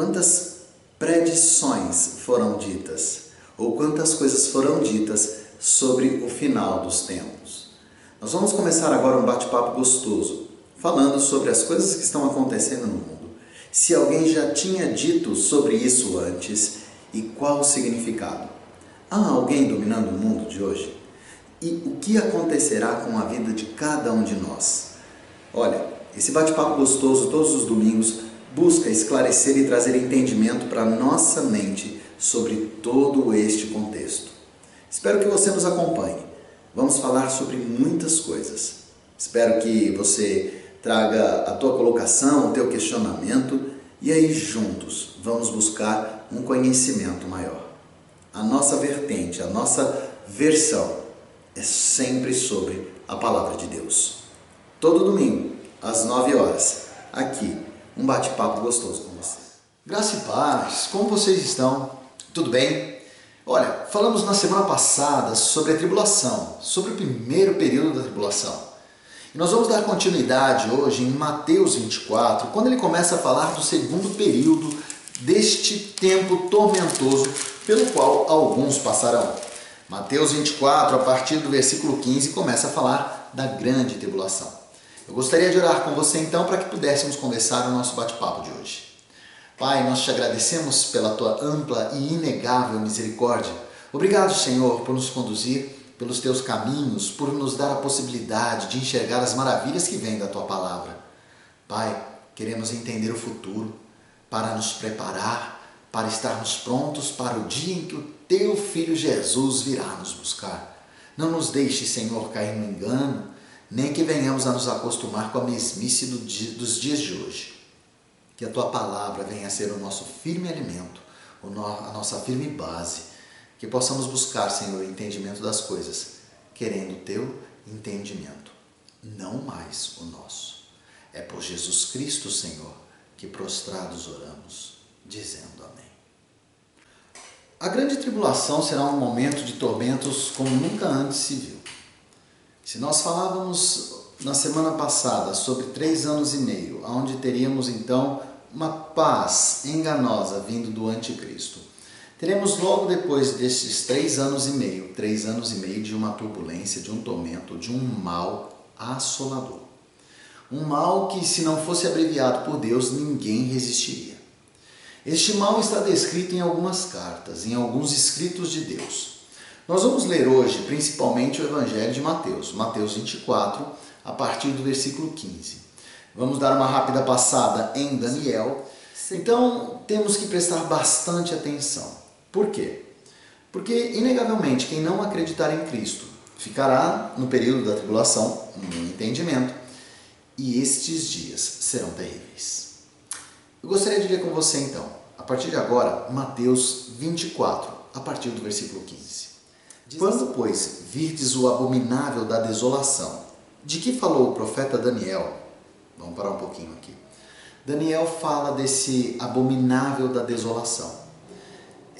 quantas predições foram ditas, ou quantas coisas foram ditas sobre o final dos tempos. Nós vamos começar agora um bate-papo gostoso, falando sobre as coisas que estão acontecendo no mundo. Se alguém já tinha dito sobre isso antes e qual o significado? Há alguém dominando o mundo de hoje? E o que acontecerá com a vida de cada um de nós? Olha, esse bate-papo gostoso todos os domingos busca esclarecer e trazer entendimento para nossa mente sobre todo este contexto. Espero que você nos acompanhe. Vamos falar sobre muitas coisas. Espero que você traga a tua colocação, o teu questionamento e aí juntos vamos buscar um conhecimento maior. A nossa vertente, a nossa versão é sempre sobre a palavra de Deus. Todo domingo, às 9 horas, aqui, um bate-papo gostoso com você. Graça e paz, como vocês estão? Tudo bem? Olha, falamos na semana passada sobre a tribulação, sobre o primeiro período da tribulação. E nós vamos dar continuidade hoje em Mateus 24, quando ele começa a falar do segundo período deste tempo tormentoso pelo qual alguns passarão. Mateus 24, a partir do versículo 15, começa a falar da grande tribulação. Eu gostaria de orar com você então para que pudéssemos conversar o nosso bate-papo de hoje. Pai, nós te agradecemos pela tua ampla e inegável misericórdia. Obrigado, Senhor, por nos conduzir pelos teus caminhos, por nos dar a possibilidade de enxergar as maravilhas que vêm da tua palavra. Pai, queremos entender o futuro para nos preparar, para estarmos prontos para o dia em que o teu filho Jesus virá nos buscar. Não nos deixe, Senhor, cair no engano, nem que venhamos a nos acostumar com a mesmice do dia, dos dias de hoje. Que a tua palavra venha a ser o nosso firme alimento, a nossa firme base que possamos buscar, Senhor, o entendimento das coisas, querendo o teu entendimento, não mais o nosso. É por Jesus Cristo, Senhor, que prostrados oramos, dizendo amém. A grande tribulação será um momento de tormentos como nunca antes se viu. Se nós falávamos na semana passada sobre três anos e meio, onde teríamos então uma paz enganosa vindo do anticristo, Teremos logo depois desses três anos e meio, três anos e meio de uma turbulência, de um tormento, de um mal assolador. Um mal que, se não fosse abreviado por Deus, ninguém resistiria. Este mal está descrito em algumas cartas, em alguns escritos de Deus. Nós vamos ler hoje principalmente o Evangelho de Mateus, Mateus 24, a partir do versículo 15. Vamos dar uma rápida passada em Daniel. Então, temos que prestar bastante atenção. Por quê? Porque, inegavelmente, quem não acreditar em Cristo ficará no período da tribulação, no entendimento, e estes dias serão terríveis. Eu gostaria de ler com você então, a partir de agora, Mateus 24, a partir do versículo 15. Quando, assim, pois, virdes o abominável da desolação, de que falou o profeta Daniel? Vamos parar um pouquinho aqui. Daniel fala desse abominável da desolação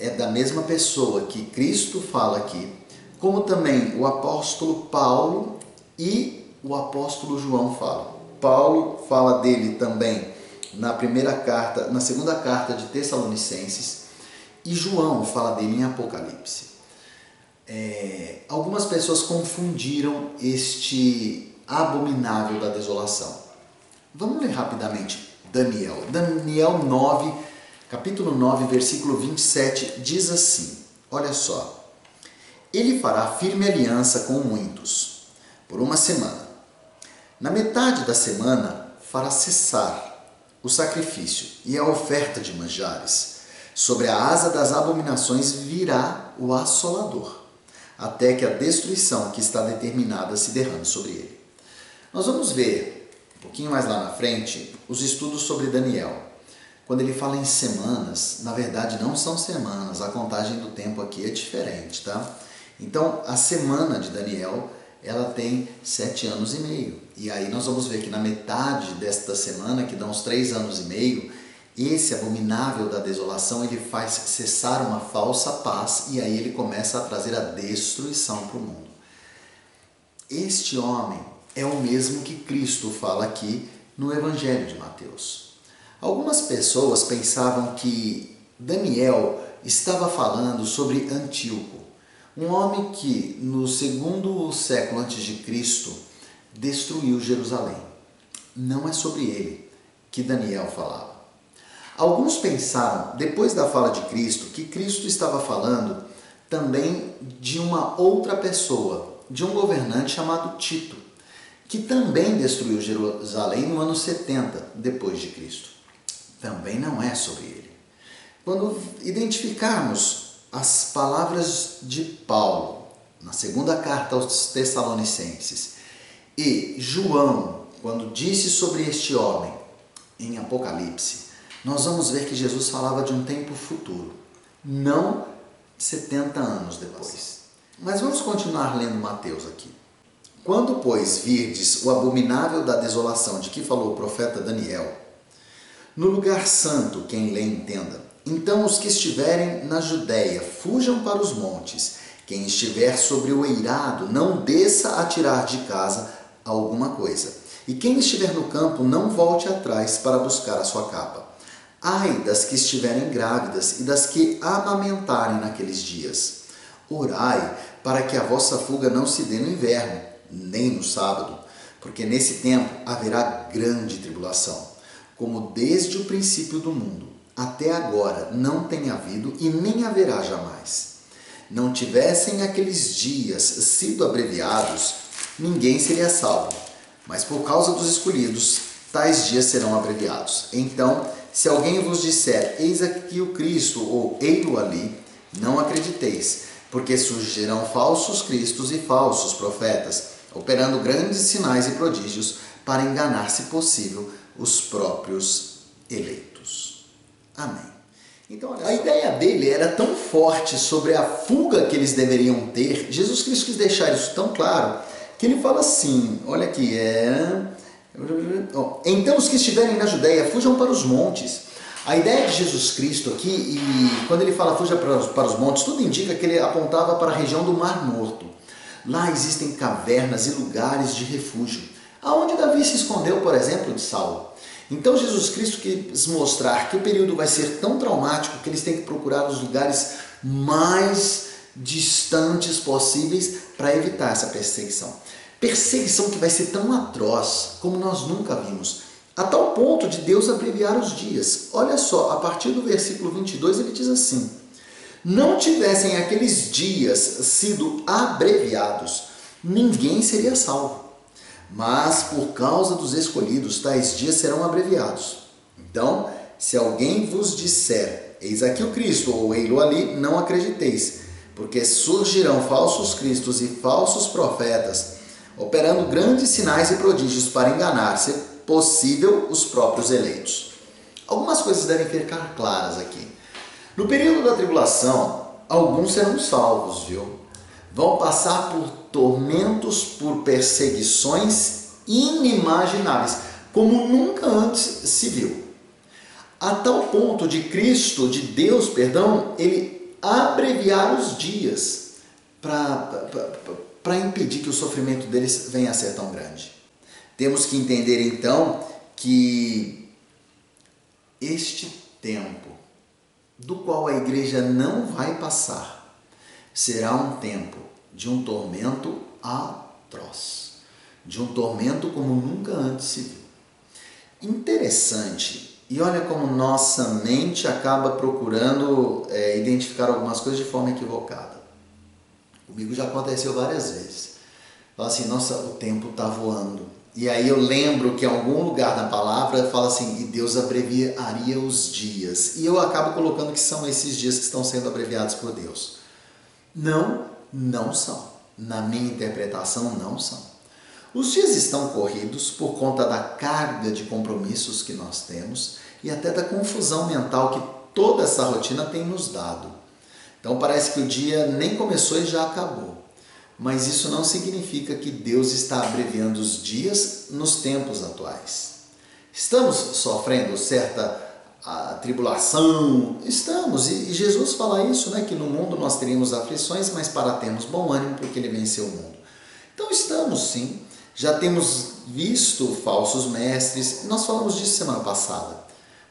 é da mesma pessoa que Cristo fala aqui, como também o apóstolo Paulo e o apóstolo João falam. Paulo fala dele também na primeira carta, na segunda carta de Tessalonicenses, e João fala dele em Apocalipse. É, algumas pessoas confundiram este abominável da desolação. Vamos ler rapidamente Daniel. Daniel 9, capítulo 9, versículo 27, diz assim: Olha só. Ele fará firme aliança com muitos, por uma semana. Na metade da semana, fará cessar o sacrifício e a oferta de manjares. Sobre a asa das abominações virá o assolador, até que a destruição que está determinada se derrame sobre ele. Nós vamos ver, um pouquinho mais lá na frente, os estudos sobre Daniel. Quando ele fala em semanas, na verdade não são semanas, a contagem do tempo aqui é diferente, tá? Então, a semana de Daniel, ela tem sete anos e meio. E aí nós vamos ver que na metade desta semana, que dá uns três anos e meio, esse abominável da desolação, ele faz cessar uma falsa paz e aí ele começa a trazer a destruição para o mundo. Este homem é o mesmo que Cristo fala aqui no Evangelho de Mateus. Algumas pessoas pensavam que Daniel estava falando sobre Antíoco, um homem que no segundo século antes de Cristo destruiu Jerusalém. Não é sobre ele que Daniel falava. Alguns pensaram, depois da fala de Cristo, que Cristo estava falando também de uma outra pessoa, de um governante chamado Tito, que também destruiu Jerusalém no ano 70 depois de Cristo. Também não é sobre ele. Quando identificarmos as palavras de Paulo na segunda carta aos Tessalonicenses e João, quando disse sobre este homem em Apocalipse, nós vamos ver que Jesus falava de um tempo futuro, não 70 anos depois. Mas vamos continuar lendo Mateus aqui. Quando, pois, virdes o abominável da desolação de que falou o profeta Daniel, no lugar santo, quem lê entenda, então os que estiverem na Judéia fujam para os montes, quem estiver sobre o eirado não desça a tirar de casa alguma coisa, e quem estiver no campo não volte atrás para buscar a sua capa. Ai das que estiverem grávidas e das que amamentarem naqueles dias. Orai para que a vossa fuga não se dê no inverno, nem no sábado, porque nesse tempo haverá grande tribulação, como desde o princípio do mundo até agora não tem havido e nem haverá jamais. Não tivessem aqueles dias sido abreviados, ninguém seria salvo, mas por causa dos escolhidos, tais dias serão abreviados. Então, se alguém vos disser, eis aqui o Cristo, ou ei-lo ali, não acrediteis, porque surgirão falsos cristos e falsos profetas, operando grandes sinais e prodígios para enganar, se possível, os próprios eleitos. Amém. Então, a ideia dele era tão forte sobre a fuga que eles deveriam ter. Jesus Cristo quis deixar isso tão claro que ele fala assim: olha aqui, é então os que estiverem na Judéia fujam para os montes. A ideia de Jesus Cristo aqui, e quando ele fala fuja para os, para os montes, tudo indica que ele apontava para a região do Mar Morto. Lá existem cavernas e lugares de refúgio, aonde Davi se escondeu, por exemplo, de Saulo. Então Jesus Cristo quis mostrar que o período vai ser tão traumático que eles têm que procurar os lugares mais distantes possíveis para evitar essa perseguição. Perseguição que vai ser tão atroz como nós nunca vimos, a tal ponto de Deus abreviar os dias. Olha só, a partir do versículo 22 ele diz assim: Não tivessem aqueles dias sido abreviados, ninguém seria salvo. Mas por causa dos escolhidos, tais dias serão abreviados. Então, se alguém vos disser, eis aqui o Cristo, ou ei-lo ali, não acrediteis, porque surgirão falsos cristos e falsos profetas operando grandes sinais e prodígios para enganar, se possível, os próprios eleitos. Algumas coisas devem ficar claras aqui. No período da tribulação, alguns serão salvos, viu? Vão passar por tormentos, por perseguições inimagináveis, como nunca antes se viu. A tal ponto de Cristo, de Deus, perdão, ele abreviar os dias para para impedir que o sofrimento deles venha a ser tão grande. Temos que entender então que este tempo, do qual a igreja não vai passar, será um tempo de um tormento atroz, de um tormento como nunca antes se viu. Interessante, e olha como nossa mente acaba procurando é, identificar algumas coisas de forma equivocada. Comigo já aconteceu várias vezes. Fala assim, nossa, o tempo está voando. E aí eu lembro que em algum lugar na palavra fala assim, e Deus abreviaria os dias. E eu acabo colocando que são esses dias que estão sendo abreviados por Deus. Não, não são. Na minha interpretação, não são. Os dias estão corridos por conta da carga de compromissos que nós temos e até da confusão mental que toda essa rotina tem nos dado. Então parece que o dia nem começou e já acabou. Mas isso não significa que Deus está abreviando os dias nos tempos atuais. Estamos sofrendo certa a tribulação, estamos, e Jesus fala isso, né, que no mundo nós teríamos aflições, mas para termos bom ânimo, porque ele venceu o mundo. Então estamos sim, Já temos visto falsos mestres, nós falamos disso semana passada,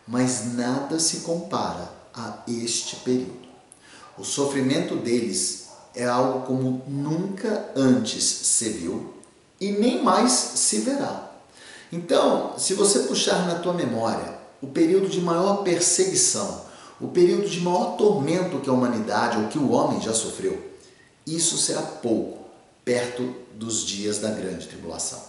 mas nada se compara a este período. O sofrimento deles é algo como nunca antes se viu e nem mais se verá. Então, se você puxar na tua memória o período de maior perseguição, o período de maior tormento que a humanidade ou que o homem já sofreu, isso será pouco perto dos dias da grande tribulação.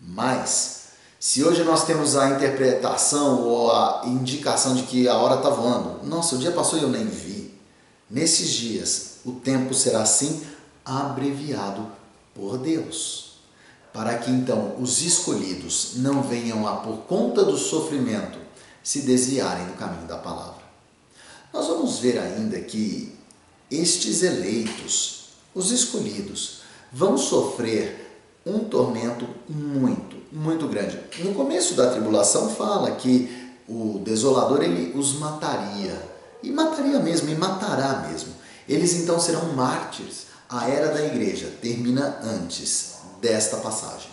Mas, se hoje nós temos a interpretação ou a indicação de que a hora está voando, nossa, o dia passou e eu nem vi, nesses dias o tempo será assim abreviado por Deus para que então os escolhidos não venham a, por conta do sofrimento, se desviarem do caminho da palavra. Nós vamos ver ainda que estes eleitos, os escolhidos, vão sofrer um tormento muito, muito grande. No começo da tribulação fala que o desolador ele os mataria, e mataria mesmo, e matará mesmo. Eles então serão mártires. A era da igreja termina antes desta passagem.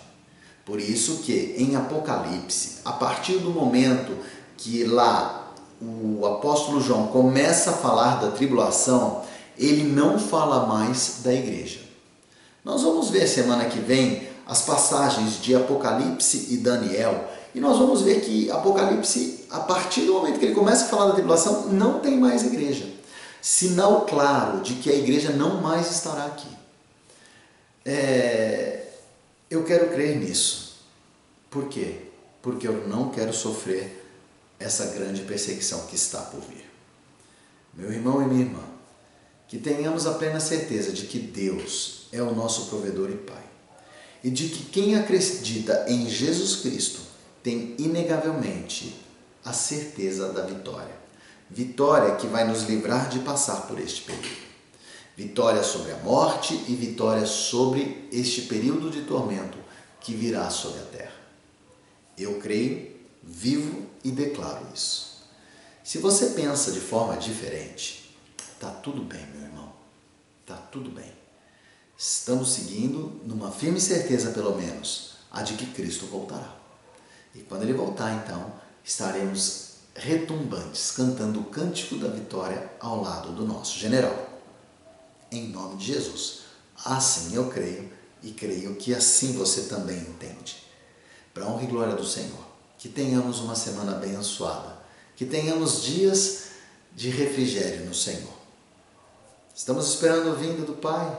Por isso que em Apocalipse, a partir do momento que lá o apóstolo João começa a falar da tribulação, ele não fala mais da igreja. Nós vamos ver semana que vem as passagens de Apocalipse e Daniel, e nós vamos ver que Apocalipse, a partir do momento que ele começa a falar da tribulação, não tem mais igreja. Sinal claro de que a igreja não mais estará aqui. É, eu quero crer nisso. Por quê? Porque eu não quero sofrer essa grande perseguição que está por vir. Meu irmão e minha irmã, que tenhamos a plena certeza de que Deus é o nosso provedor e Pai. E de que quem acredita em Jesus Cristo tem inegavelmente a certeza da vitória. Vitória que vai nos livrar de passar por este período vitória sobre a morte e vitória sobre este período de tormento que virá sobre a terra. Eu creio, vivo e declaro isso. Se você pensa de forma diferente, tá tudo bem, meu irmão. Tá tudo bem. Estamos seguindo numa firme certeza, pelo menos, a de que Cristo voltará. E quando ele voltar, então, estaremos retumbantes, cantando o cântico da vitória ao lado do nosso general em nome de Jesus. Assim eu creio e creio que assim você também entende. Para honra e glória do Senhor, que tenhamos uma semana abençoada, que tenhamos dias de refrigério no Senhor. Estamos esperando a vinda do Pai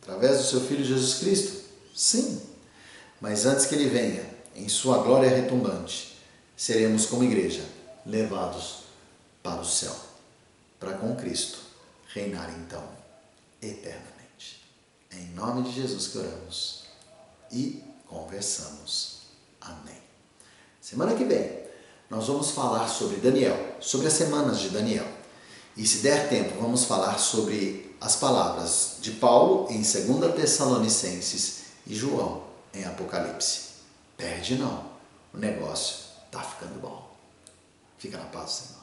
através do seu Filho Jesus Cristo? Sim. Mas antes que ele venha, em sua glória retumbante, seremos como igreja levados para o céu, para com Cristo reinar então eternamente. Em nome de Jesus que oramos e conversamos. Amém. Semana que vem nós vamos falar sobre Daniel, sobre as semanas de Daniel. E se der tempo, vamos falar sobre as palavras de Paulo em 2 Tessalonicenses e João em Apocalipse. Perde não, o negócio está ficando bom. Fica na paz, Senhor.